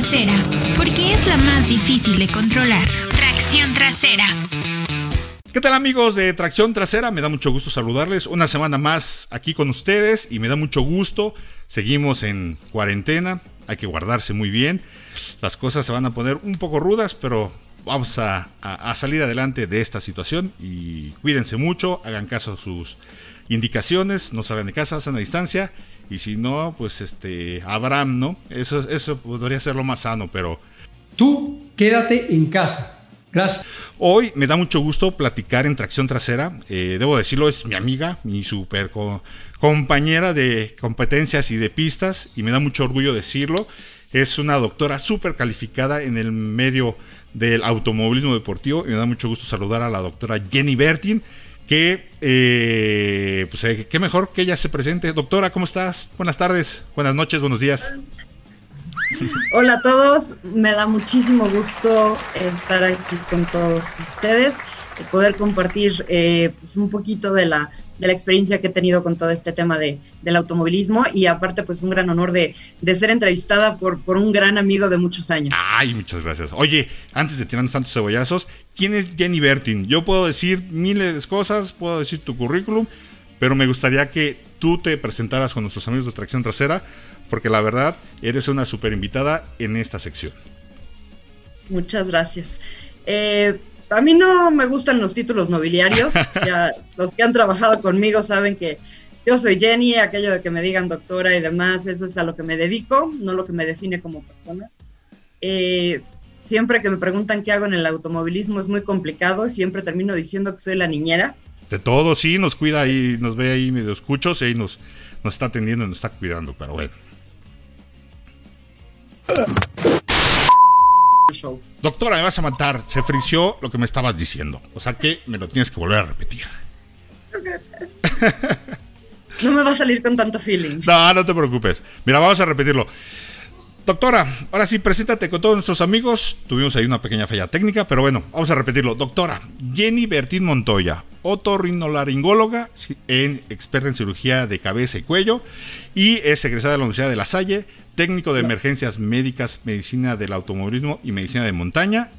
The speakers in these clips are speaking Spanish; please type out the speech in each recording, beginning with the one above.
trasera, porque es la más difícil de controlar. Tracción trasera. ¿Qué tal amigos de Tracción Trasera? Me da mucho gusto saludarles una semana más aquí con ustedes y me da mucho gusto. Seguimos en cuarentena, hay que guardarse muy bien. Las cosas se van a poner un poco rudas, pero vamos a, salir adelante de esta situación y cuídense mucho, hagan caso a sus indicaciones, no salgan de casa, hacen a distancia y si no, pues este, Abraham, ¿no? Eso, eso podría ser lo más sano, pero... Tú quédate en casa. Gracias. Hoy me da mucho gusto platicar en tracción trasera. Eh, debo decirlo, es mi amiga, mi super compañera de competencias y de pistas, y me da mucho orgullo decirlo. Es una doctora súper calificada en el medio del automovilismo deportivo. Y me da mucho gusto saludar a la doctora Jenny Bertin que, eh, pues, eh, qué mejor que ella se presente. Doctora, ¿cómo estás? Buenas tardes, buenas noches, buenos días. Hola a todos, me da muchísimo gusto estar aquí con todos ustedes, poder compartir eh, pues, un poquito de la de la experiencia que he tenido con todo este tema de, del automovilismo y aparte pues un gran honor de, ser entrevistada por, por un gran amigo de muchos años. Ay, muchas gracias. Oye, antes de tirarnos tantos cebollazos, ¿quién es Jenny Bertin? Yo puedo decir miles de cosas, puedo decir tu currículum, pero me gustaría que tú te presentaras con nuestros amigos de Tracción Trasera, porque la verdad eres una super invitada en esta sección. Muchas gracias. Eh, a mí no me gustan los títulos nobiliarios. Ya, los que han trabajado conmigo saben que yo soy Jenny, aquello de que me digan doctora y demás, eso es a lo que me dedico, no lo que me define como persona. Eh, siempre que me preguntan qué hago en el automovilismo es muy complicado, siempre termino diciendo que soy la niñera. De todo, sí, nos cuida ahí, nos ve ahí medio escuchos y nos, nos está atendiendo y nos está cuidando, pero bueno. Doctora, me vas a matar. Se frició lo que me estabas diciendo. O sea que me lo tienes que volver a repetir. No me va a salir con tanto feeling. No, no te preocupes. Mira, vamos a repetirlo. Doctora, ahora sí, preséntate con todos nuestros amigos. Tuvimos ahí una pequeña falla técnica, pero bueno, vamos a repetirlo. Doctora, Jenny Bertín Montoya, otorrinolaringóloga, en, experta en cirugía de cabeza y cuello, y es egresada de la Universidad de La Salle, técnico de emergencias médicas, medicina del automovilismo y medicina de montaña.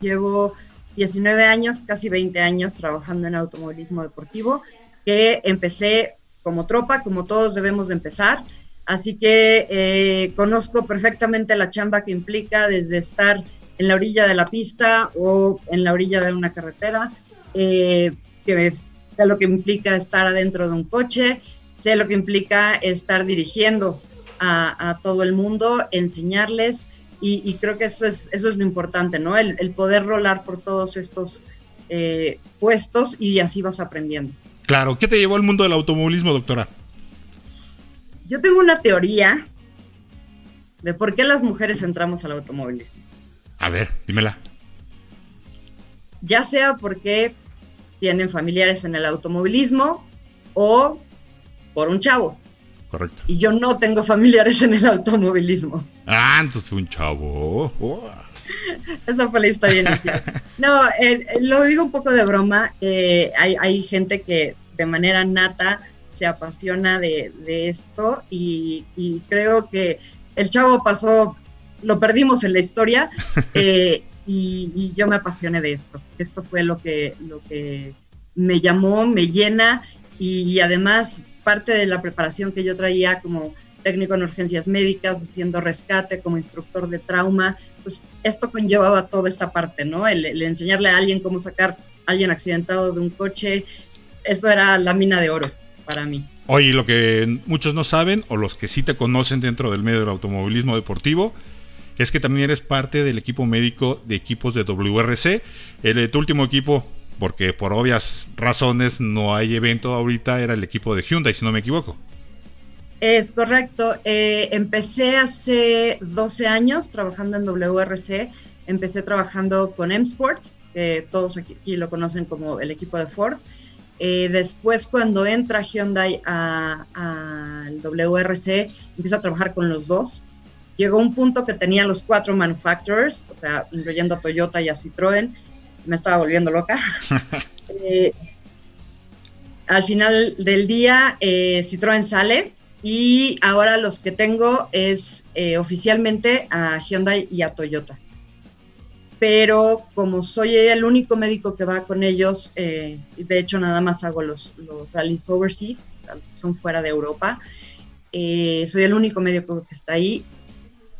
Llevo 19 años, casi 20 años trabajando en automovilismo deportivo, que empecé como tropa, como todos debemos de empezar Así que eh, conozco perfectamente la chamba que implica desde estar en la orilla de la pista o en la orilla de una carretera, eh, que sé lo que implica estar adentro de un coche, sé lo que implica estar dirigiendo a, todo el mundo, enseñarles, y, creo que eso es, eso es lo importante, ¿no? El, poder rolar por todos estos eh, puestos y así vas aprendiendo. Claro, ¿qué te llevó al mundo del automovilismo, doctora? Yo tengo una teoría de por qué las mujeres entramos al automovilismo. A ver, dímela. Ya sea porque tienen familiares en el automovilismo o por un chavo. Correcto. Y yo no tengo familiares en el automovilismo. Ah, entonces fue un chavo. Oh. Esa fue la historia inicial. No, eh, eh, lo digo un poco de broma. Eh, hay, hay gente que de manera nata se apasiona de, esto y, creo que el chavo pasó, lo perdimos en la historia eh, y, yo me apasioné de esto. Esto fue lo que, lo que me llamó, me llena y, además parte de la preparación que yo traía como técnico en urgencias médicas, haciendo rescate como instructor de trauma, pues esto conllevaba toda esta parte, ¿no? El, el enseñarle a alguien cómo sacar a alguien accidentado de un coche, eso era la mina de oro para mí. Oye, lo que muchos no saben, o los que sí te conocen dentro del medio del automovilismo deportivo, es que también eres parte del equipo médico de equipos de WRC. El, tu último equipo, porque por obvias razones no hay evento ahorita, era el equipo de Hyundai, si no me equivoco. Es correcto. Eh, empecé hace 12 años trabajando en WRC. Empecé trabajando con M-Sport, que todos aquí lo conocen como el equipo de Ford. Eh, después, cuando entra Hyundai al WRC, empieza a trabajar con los dos. Llegó un punto que tenía los cuatro manufacturers, o sea, incluyendo a Toyota y a Citroën. Me estaba volviendo loca. Eh, al final del día, eh, Citroën sale Y ahora los que tengo es eh, oficialmente a Hyundai y a Toyota. Pero como soy el único médico que va con ellos, eh, de hecho nada más hago los, los rallies overseas, o sea, los que son fuera de Europa, eh, soy el único médico que está ahí,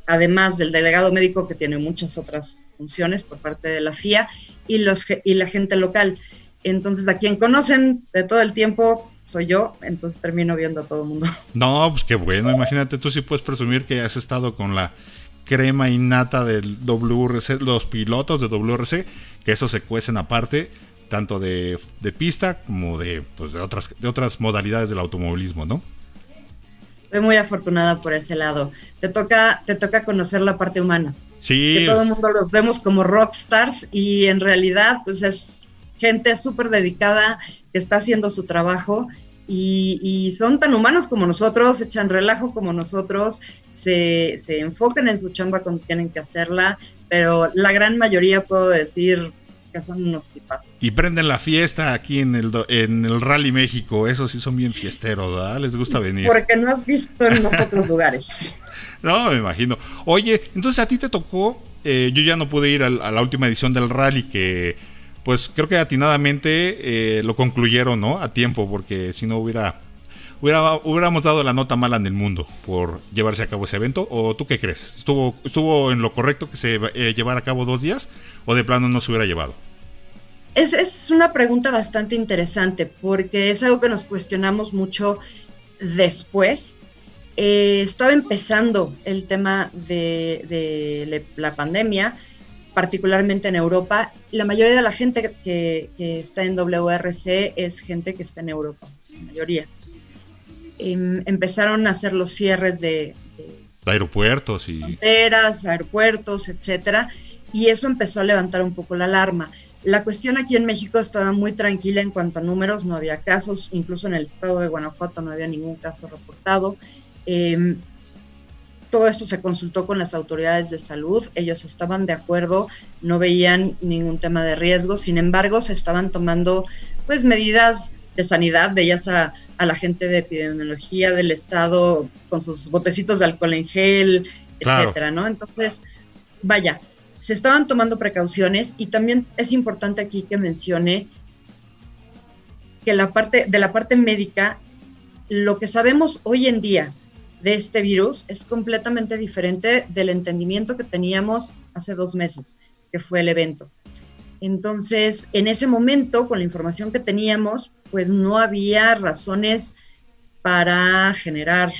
además del delegado médico que tiene muchas otras funciones por parte de la FIA y, los, y la gente local. Entonces, a quien conocen de todo el tiempo, soy yo, entonces termino viendo a todo el mundo. No, pues qué bueno, imagínate, tú sí puedes presumir que has estado con la crema innata del WRC, los pilotos de WRC, que eso se cuecen aparte, tanto de, pista como de, pues, de, otras, de otras modalidades del automovilismo, ¿no? Soy muy afortunada por ese lado. Te toca, te toca conocer la parte humana. Sí. Que todo el mundo los vemos como rockstars y en realidad, pues es gente súper dedicada que está haciendo su trabajo y, son tan humanos como nosotros, echan relajo como nosotros, se, se enfocan en su chamba cuando tienen que hacerla, pero la gran mayoría puedo decir que son unos tipazos. Y prenden la fiesta aquí en el, en el Rally México, esos sí son bien fiesteros, ¿verdad? Les gusta venir. Porque no has visto en los otros lugares. No, me imagino. Oye, entonces a ti te tocó, eh, yo ya no pude ir a la última edición del rally que pues creo que atinadamente eh, lo concluyeron, ¿no? A tiempo, porque si no hubiera, hubiéramos dado la nota mala en el mundo por llevarse a cabo ese evento. ¿O tú qué crees? ¿Estuvo, estuvo en lo correcto que se eh, llevara a cabo dos días o de plano no se hubiera llevado? Es, es una pregunta bastante interesante porque es algo que nos cuestionamos mucho después. Eh, estaba empezando el tema de, de la pandemia particularmente en Europa. La mayoría de la gente que, está en WRC es gente que está en Europa, la mayoría. Em, empezaron a hacer los cierres de, aeropuertos y fronteras, aeropuertos, etcétera, y eso empezó a levantar un poco la alarma. La cuestión aquí en México estaba muy tranquila en cuanto a números, no había casos, incluso en el estado de Guanajuato no había ningún caso reportado. Eh, todo esto se consultó con las autoridades de salud, ellos estaban de acuerdo, no veían ningún tema de riesgo, sin embargo se estaban tomando pues medidas de sanidad, veías a, la gente de epidemiología del estado con sus botecitos de alcohol en gel, etcétera, ¿no? Entonces, vaya, se estaban tomando precauciones y también es importante aquí que mencione que la parte de la parte médica, lo que sabemos hoy en día de este virus es completamente diferente del entendimiento que teníamos hace dos meses, que fue el evento. Entonces, en ese momento, con la información que teníamos, pues no había razones para generar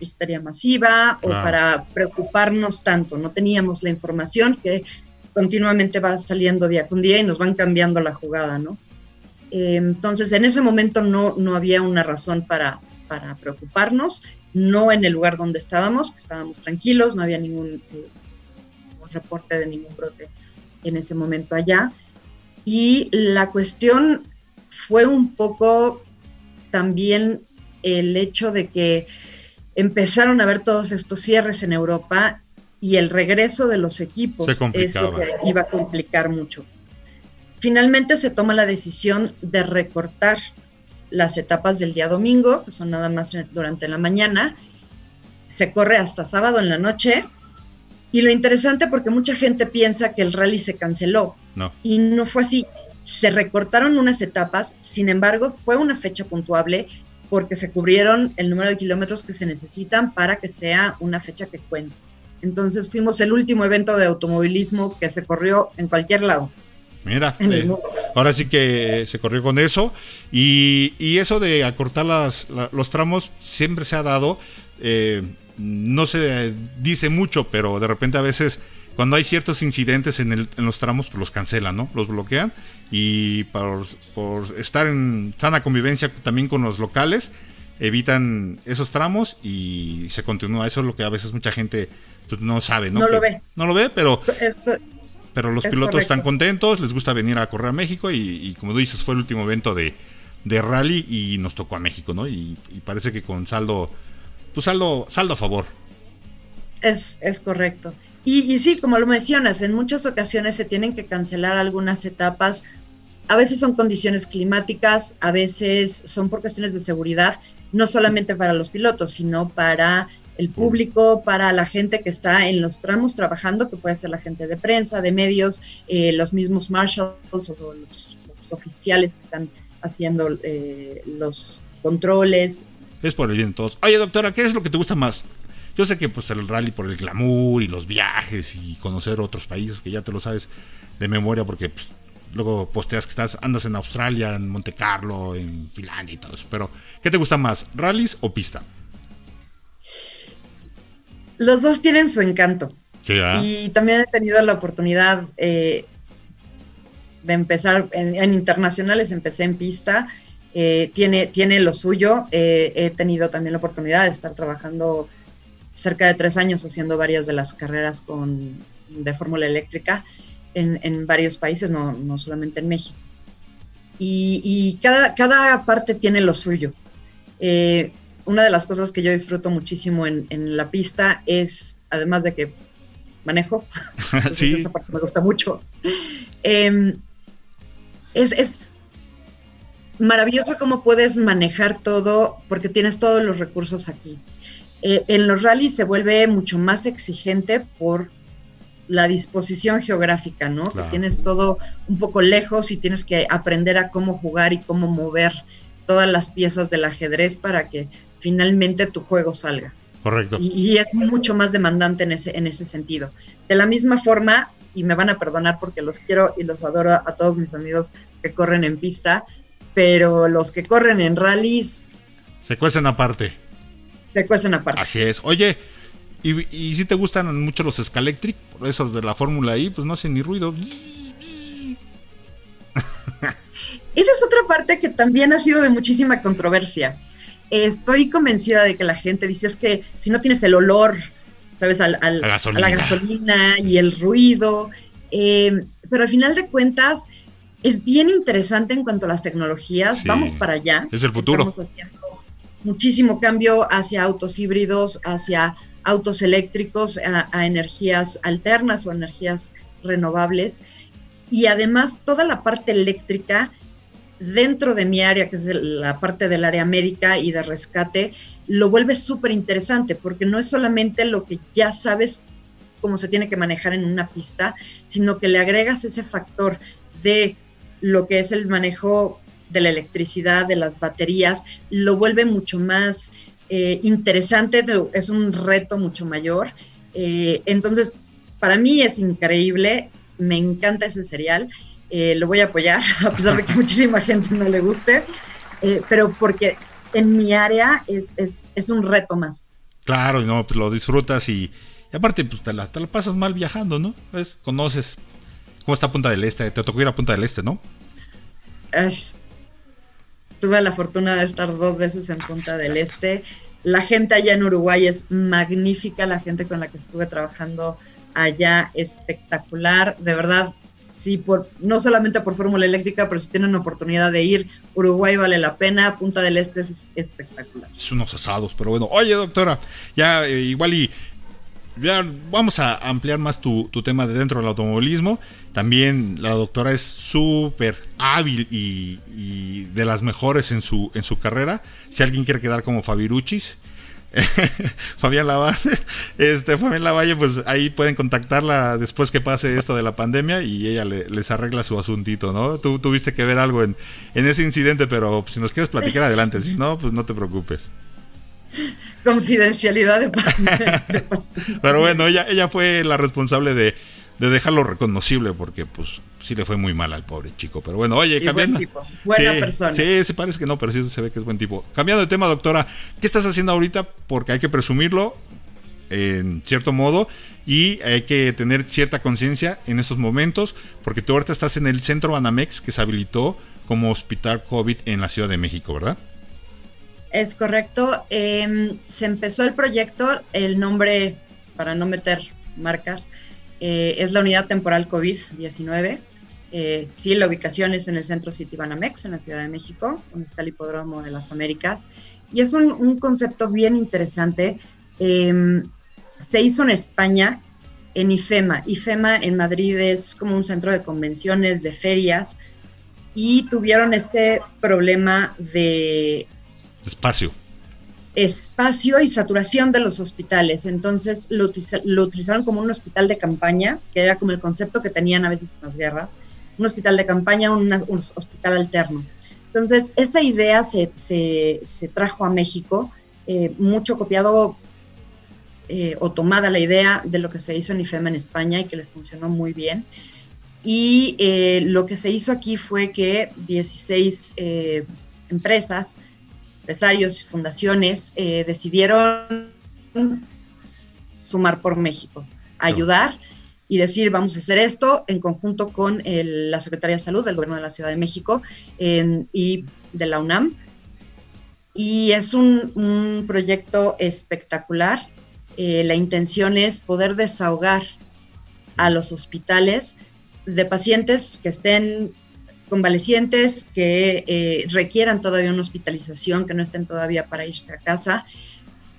histeria masiva o para preocuparnos tanto. No teníamos la información que continuamente va saliendo día con día y nos van cambiando la jugada, ¿no? Eh, entonces, en ese momento no, no había una razón para, para preocuparnos no en el lugar donde estábamos, que estábamos tranquilos, no había ningún, eh, reporte de ningún brote en ese momento allá. Y la cuestión fue un poco también el hecho de que empezaron a ver todos estos cierres en Europa y el regreso de los equipos eso que iba a complicar mucho. Finalmente se toma la decisión de recortar las etapas del día domingo, que son nada más durante la mañana, se corre hasta sábado en la noche. Y lo interesante porque mucha gente piensa que el rally se canceló. No. Y no fue así. Se recortaron unas etapas, sin embargo, fue una fecha puntuable porque se cubrieron el número de kilómetros que se necesitan para que sea una fecha que cuente. Entonces fuimos el último evento de automovilismo que se corrió en cualquier lado. Mira, eh, ahora sí que se corrió con eso. Y, eso de acortar las, los tramos siempre se ha dado. Eh, no se dice mucho, pero de repente a veces cuando hay ciertos incidentes en, el, en los tramos, pues los cancelan, ¿no? Los bloquean. Y por, por estar en sana convivencia también con los locales, evitan esos tramos y se continúa. Eso es lo que a veces mucha gente pues, no sabe, ¿no? No lo ve. No lo ve, pero pero los pilotos están contentos, les gusta venir a correr a México y, como tú dices, fue el último evento de, rally y nos tocó a México, ¿no? Y, parece que con saldo, pues saldo, saldo a favor. Es, es correcto. Y, y, sí, como lo mencionas, en muchas ocasiones se tienen que cancelar algunas etapas. A veces son condiciones climáticas, a veces son por cuestiones de seguridad. no solamente para los pilotos, sino para el público, para la gente que está en los tramos trabajando, que puede ser la gente de prensa, de medios, eh, los mismos marshals o los, oficiales que están haciendo eh, los controles. Es por el bien de todos. Oye, doctora, ¿qué es lo que te gusta más? Yo sé que pues el rally por el glamour y los viajes y conocer otros países que ya te lo sabes de memoria porque pues, luego posteas que estás andas en Australia, en Monte Carlo, en Finlandia y todo eso. Pero ¿qué te gusta más, rallies o pista? Los dos tienen su encanto. y también he tenido la oportunidad eh, de empezar en, internacionales, empecé en pista. Eh, tiene, tiene lo suyo. Eh, he tenido también la oportunidad de estar trabajando cerca de tres años haciendo varias de las carreras con, de fórmula eléctrica en, varios países, no, solamente en México. Y, cada, cada, parte tiene lo suyo una de las cosas que yo disfruto muchísimo en, la pista es, además de que manejo, sí. esa parte me gusta mucho, em, es, maravilloso cómo puedes manejar todo porque tienes todos los recursos aquí. Eh, en los rallies se vuelve mucho más exigente por la disposición geográfica, ¿no? Que tienes todo un poco lejos y tienes que aprender a cómo jugar y cómo mover todas las piezas del ajedrez para que finalmente tu juego salga. Correcto. Y, es mucho más demandante en ese, en ese sentido. De la misma forma, y me van a perdonar porque los quiero y los adoro a todos mis amigos que corren en pista, pero los que corren en rallies... Se cuecen aparte. Se cuecen aparte. Así es. Oye, y, si te gustan mucho los Scalectric, esos de la Fórmula I, pues no hacen ni ruido. Esa es otra parte que también ha sido de muchísima controversia estoy convencida de que la gente dice es que si no tienes el olor, ¿sabes? Al, a la gasolina y el ruido, eh, pero al final de cuentas es bien interesante en cuanto a las tecnologías, vamos para allá. Es el futuro. Estamos haciendo muchísimo cambio hacia autos híbridos, hacia autos eléctricos, a energías alternas o energías renovables. Y además toda la parte eléctrica dentro de mi área, que es la parte del área médica y de rescate, lo vuelve súper interesante porque no es solamente lo que ya sabes cómo se tiene que manejar en una pista, sino que le agregas ese factor de lo que es el manejo de la electricidad, de las baterías, lo vuelve mucho más eh, interesante, es un reto mucho mayor. Eh, entonces, para mí es increíble, me encanta ese serial eh, lo voy a apoyar, a pesar de que muchísima gente no le guste, pero porque en mi área es, es, un reto más. Claro, no, pues lo disfrutas y, aparte, pues te la, pasas mal viajando, ¿no? Conoces cómo está Punta del Este, te tocó ir a Punta del Este, ¿no? tuve la fortuna de estar dos veces en Punta del Este. La gente allá en Uruguay es magnífica, la gente con la que estuve trabajando allá espectacular. De verdad, sí, por, no solamente por Fórmula Eléctrica, pero si tienen oportunidad de ir, Uruguay vale la pena, Punta del Este es espectacular. Es unos asados, pero bueno. Oye, doctora, ya eh, igual y ya vamos a ampliar más tu, tema de dentro del automovilismo. También la doctora es súper hábil y, de las mejores en su, en su carrera. Si alguien quiere quedar como Fabiruchis, Fabián Lavalle, este, Fabián Lavalle, pues ahí pueden contactarla después que pase esto de la pandemia y ella les arregla su asuntito, ¿no? Tú tuviste que ver algo en ese incidente, pero si nos quieres platicar adelante, si no, pues no te preocupes. Confidencialidad de Pero bueno, ella, ella fue la responsable de, de dejarlo reconocible porque pues sí le fue muy mal al pobre chico. Pero bueno, oye, cambiando. Buen tipo, buena persona. Sí, se parece que no, pero sí se ve que es buen tipo. Cambiando de tema, doctora, ¿qué estás haciendo ahorita? Porque hay que presumirlo en cierto modo y hay que tener cierta conciencia en estos momentos porque tú ahorita estás en el centro Banamex que se habilitó como hospital COVID en la Ciudad de México, ¿verdad? Es correcto. Em, se empezó el proyecto, el nombre, para no meter marcas, eh, es la unidad temporal COVID-19. Eh, sí, la ubicación es en el centro City Banamex, en la Ciudad de México, donde está el hipódromo de las Américas. Y es un, concepto bien interesante. Em, se hizo en España, en IFEMA. IFEMA en Madrid es como un centro de convenciones, de ferias, y tuvieron este problema de... Espacio. espacio y saturación de los hospitales. Entonces lo, utilizaron como un hospital de campaña, que era como el concepto que tenían a veces en las guerras, un hospital de campaña, un hospital alterno. Entonces esa idea se, trajo a México, eh, mucho copiado eh, o tomada la idea de lo que se hizo en IFEMA en España y que les funcionó muy bien. Y eh, lo que se hizo aquí fue que 16 empresas empresarios y fundaciones eh, decidieron sumar por México, ayudar y decir, vamos a hacer esto en conjunto con la Secretaría de Salud del Gobierno de la Ciudad de México y de la UNAM. Y es un, proyecto espectacular. Eh, la intención es poder desahogar a los hospitales de pacientes que estén convalecientes que eh, requieran todavía una hospitalización, que no estén todavía para irse a casa,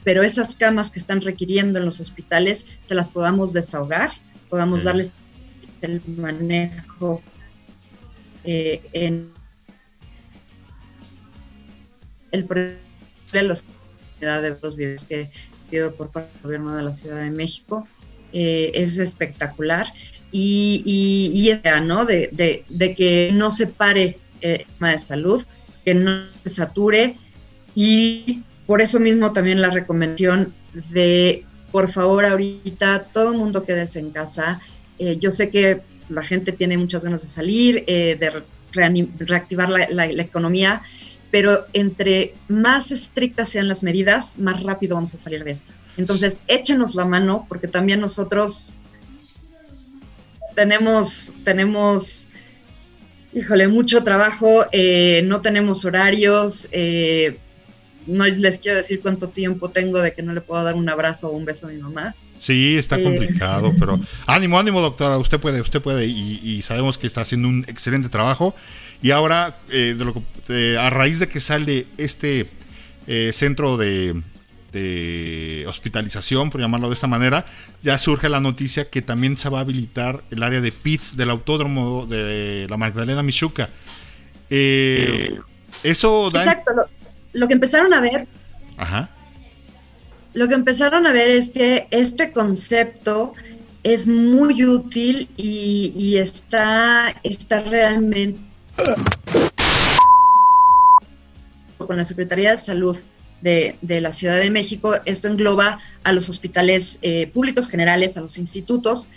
pero esas camas que están requiriendo en los hospitales se las podamos desahogar, podamos darles el manejo eh, en el de los de los videos que pido por parte del gobierno de la Ciudad de México eh, es espectacular y, y, y ¿no? De, de, que no se pare el tema de salud, que no se sature y por eso mismo también la recomendación de, por favor, ahorita todo el mundo quédese en casa. Eh, yo sé que la gente tiene muchas ganas de salir, eh, de reactivar la, la, la, economía, pero entre más estrictas sean las medidas, más rápido vamos a salir de esto. Entonces, échenos la mano, porque también nosotros tenemos, tenemos, híjole, mucho trabajo, eh, no tenemos horarios, eh, no les quiero decir cuánto tiempo tengo de que no le puedo dar un abrazo o un beso a mi mamá. Sí, está eh, complicado, pero ánimo, ánimo, doctora, usted puede, usted puede, y, sabemos que está haciendo un excelente trabajo. Y ahora, de lo a raíz de que sale este centro de, de hospitalización, por llamarlo de esta manera, ya surge la noticia que también se va a habilitar el área de pits del autódromo de la Magdalena Michuca. Eh, eso da... Exacto, lo, que empezaron a ver... Ajá. Lo que empezaron a ver es que este concepto es muy útil y, y está, está realmente con la Secretaría de Salud de, la Ciudad de México. Esto engloba a los hospitales eh, públicos generales, a los institutos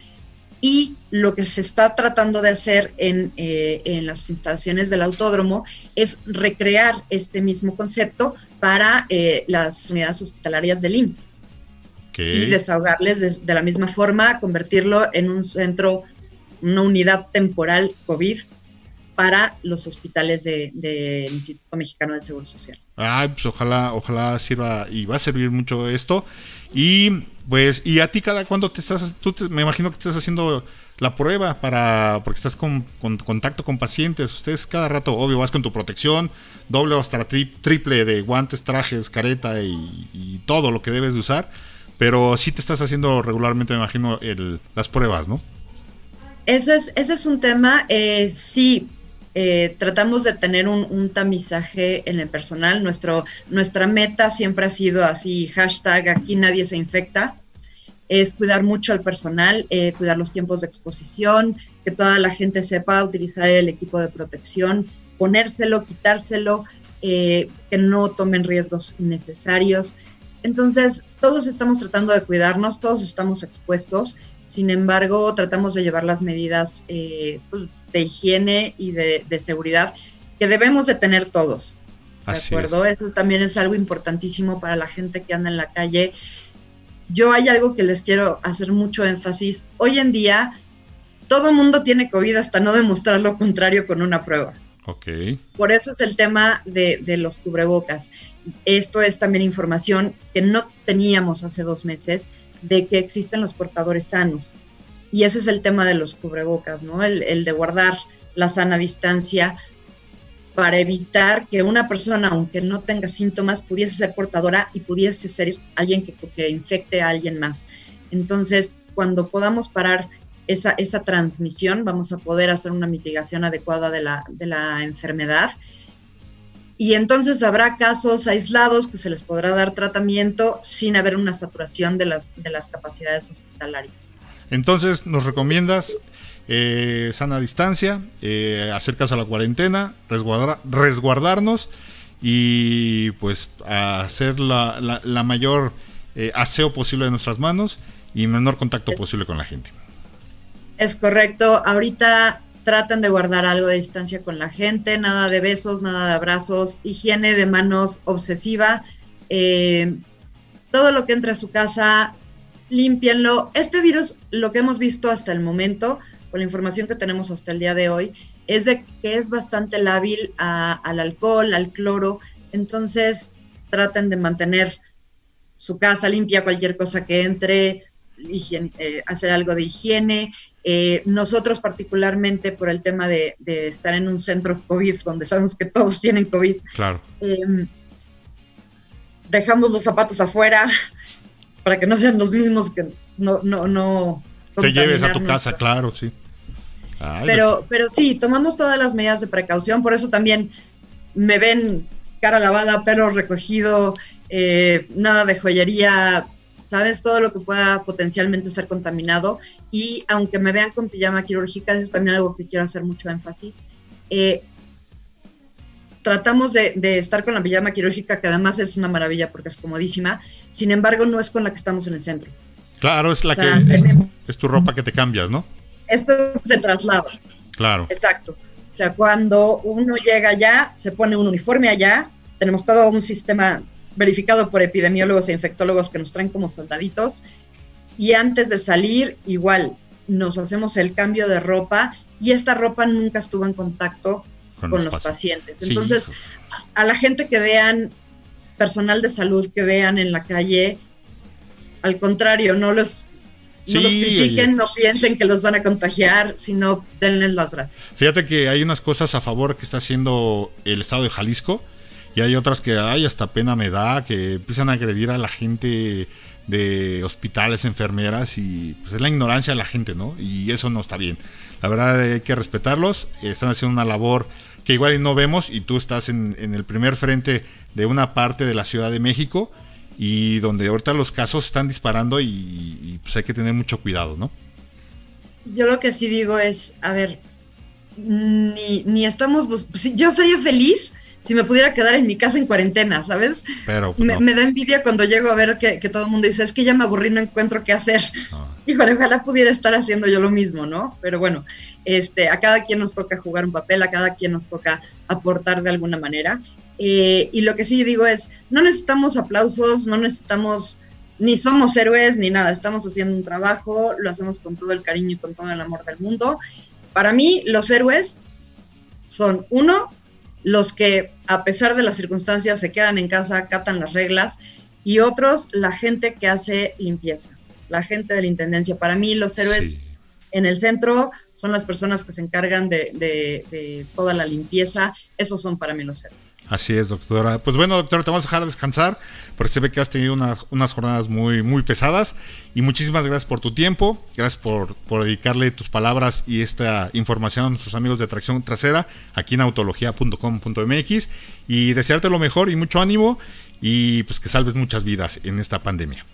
y lo que se está tratando de hacer en, eh, en, las instalaciones del autódromo es recrear este mismo concepto para eh, las unidades hospitalarias del IMSS. Y desahogarles de, la misma forma, convertirlo en un centro, una unidad temporal COVID para los hospitales del Instituto Mexicano de Seguro Social. Ay, pues ojalá, ojalá sirva y va a servir mucho esto. Y pues, ¿y a ti cada cuándo te estás, tú me imagino que estás haciendo la prueba para, porque estás con, contacto con pacientes, ustedes cada rato, obvio, vas con tu protección, doble o hasta triple de guantes, trajes, careta y, todo lo que debes de usar, pero sí te estás haciendo regularmente, me imagino, el, las pruebas, ¿no? Ese es, ese es un tema, eh, sí, eh, tratamos de tener un, tamizaje en el personal. Nuestro, nuestra meta siempre ha sido así, hashtag aquí nadie se infecta, es cuidar mucho al personal, eh, cuidar los tiempos de exposición, que toda la gente sepa utilizar el equipo de protección, ponérselo, quitárselo, eh, que no tomen riesgos innecesarios. Entonces, todos estamos tratando de cuidarnos, todos estamos expuestos sin embargo, tratamos de llevar las medidas eh, pues, de higiene y de, seguridad que debemos de tener todos. ¿De acuerdo? Eso también es algo importantísimo para la gente que anda en la calle. Yo hay algo que les quiero hacer mucho énfasis. Hoy en día, todo el mundo tiene COVID hasta no demostrar lo contrario con una prueba. Ok. Por eso es el tema de, de, los cubrebocas. Esto es también información que no teníamos hace dos meses de que existen los portadores sanos. Y ese es el tema de los cubrebocas, ¿no? El, de guardar la sana distancia para evitar que una persona, aunque no tenga síntomas, pudiese ser portadora y pudiese ser alguien que, que infecte a alguien más. Entonces, cuando podamos parar esa, esa, transmisión, vamos a poder hacer una mitigación adecuada de la, de la enfermedad y entonces habrá casos aislados que se les podrá dar tratamiento sin haber una saturación de las, de las capacidades hospitalarias. Entonces, ¿nos recomiendas eh, sana distancia, eh, hacer caso a la cuarentena, resguardarnos y pues hacer la, la, mayor eh, aseo posible de nuestras manos y menor contacto posible con la gente? Es correcto. Ahorita tratan de guardar algo de distancia con la gente, nada de besos, nada de abrazos, higiene de manos obsesiva. Eh, todo lo que entra a su casa, límpienlo. Este virus, lo que hemos visto hasta el momento, con la información que tenemos hasta el día de hoy, es de que es bastante lábil al alcohol, al cloro. Entonces, traten de mantener su casa limpia, cualquier cosa que entre, eh, hacer algo de higiene, eh, nosotros particularmente por el tema de, estar en un centro COVID, donde sabemos que todos tienen COVID, claro. Em, dejamos los zapatos afuera para que no sean los mismos que no... no, no Te lleves a tu casa, claro, sí. pero, pero sí, tomamos todas las medidas de precaución, por eso también me ven cara lavada, pelo recogido, eh, nada de joyería, ¿sabes? Todo lo que pueda potencialmente ser contaminado. Y aunque me vean con pijama quirúrgica, eso es también algo que quiero hacer mucho énfasis. Eh, tratamos de, estar con la pijama quirúrgica, que además es una maravilla porque es comodísima. Sin embargo, no es con la que estamos en el centro. Claro, es la que es, tu ropa que te cambias, ¿no? Esto se traslada. Claro. Exacto. O sea, cuando uno llega allá, se pone un uniforme allá, tenemos todo un sistema verificado por epidemiólogos e infectólogos que nos traen como soldaditos. Y antes de salir, igual, nos hacemos el cambio de ropa y esta ropa nunca estuvo en contacto con, los, pacientes. Entonces, a la gente que vean, personal de salud que vean en la calle, al contrario, no los no los critiquen, no piensen que los van a contagiar, sino denles las gracias. Fíjate que hay unas cosas a favor que está haciendo el estado de Jalisco y hay otras que, hay hasta pena me da, que empiezan a agredir a la gente de hospitales, enfermeras, y pues es la ignorancia de la gente, ¿no? Y eso no está bien. La verdad hay que respetarlos, están haciendo una labor que igual no vemos, y tú estás en, el primer frente de una parte de la Ciudad de México, y donde ahorita los casos están disparando y, pues hay que tener mucho cuidado, ¿no? Yo lo que sí digo es, a ver, ni, ni estamos, yo sería feliz si me pudiera quedar en mi casa en cuarentena, ¿sabes? Pero pues, me, da envidia cuando llego a ver que, todo el mundo dice, es que ya me aburrí, no encuentro qué hacer. Y ah. ojalá pudiera estar haciendo yo lo mismo, ¿no? Pero bueno, este, a cada quien nos toca jugar un papel, a cada quien nos toca aportar de alguna manera. Eh, y lo que sí digo es, no necesitamos aplausos, no necesitamos, ni somos héroes, ni nada, estamos haciendo un trabajo, lo hacemos con todo el cariño y con todo el amor del mundo. Para mí, los héroes son, uno, los que a pesar de las circunstancias se quedan en casa, acatan las reglas, y otros la gente que hace limpieza, la gente de la Intendencia. Para mí los héroes en el centro son las personas que se encargan de, toda la limpieza, esos son para mí los héroes. Así es, doctora. Pues bueno, doctora, te vamos a dejar descansar, porque se ve que has tenido unas jornadas muy, muy pesadas. Y muchísimas gracias por tu tiempo, gracias por, por dedicarle tus palabras y esta información a nuestros amigos de Tracción Trasera aquí en autología.com.mx. Y desearte lo mejor y mucho ánimo y pues que salves muchas vidas en esta pandemia.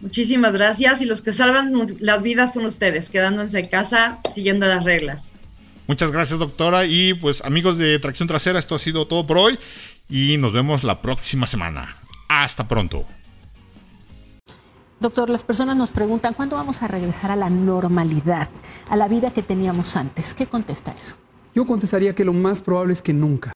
Muchísimas gracias y los que salvan las vidas son ustedes, quedándose en casa, siguiendo las reglas. Muchas gracias, doctora. Y pues amigos de Tracción Trasera, esto ha sido todo por hoy y nos vemos la próxima semana. Hasta pronto. Doctor, las personas nos preguntan cuándo vamos a regresar a la normalidad, a la vida que teníamos antes. ¿Qué contesta eso? Yo contestaría que lo más probable es que nunca.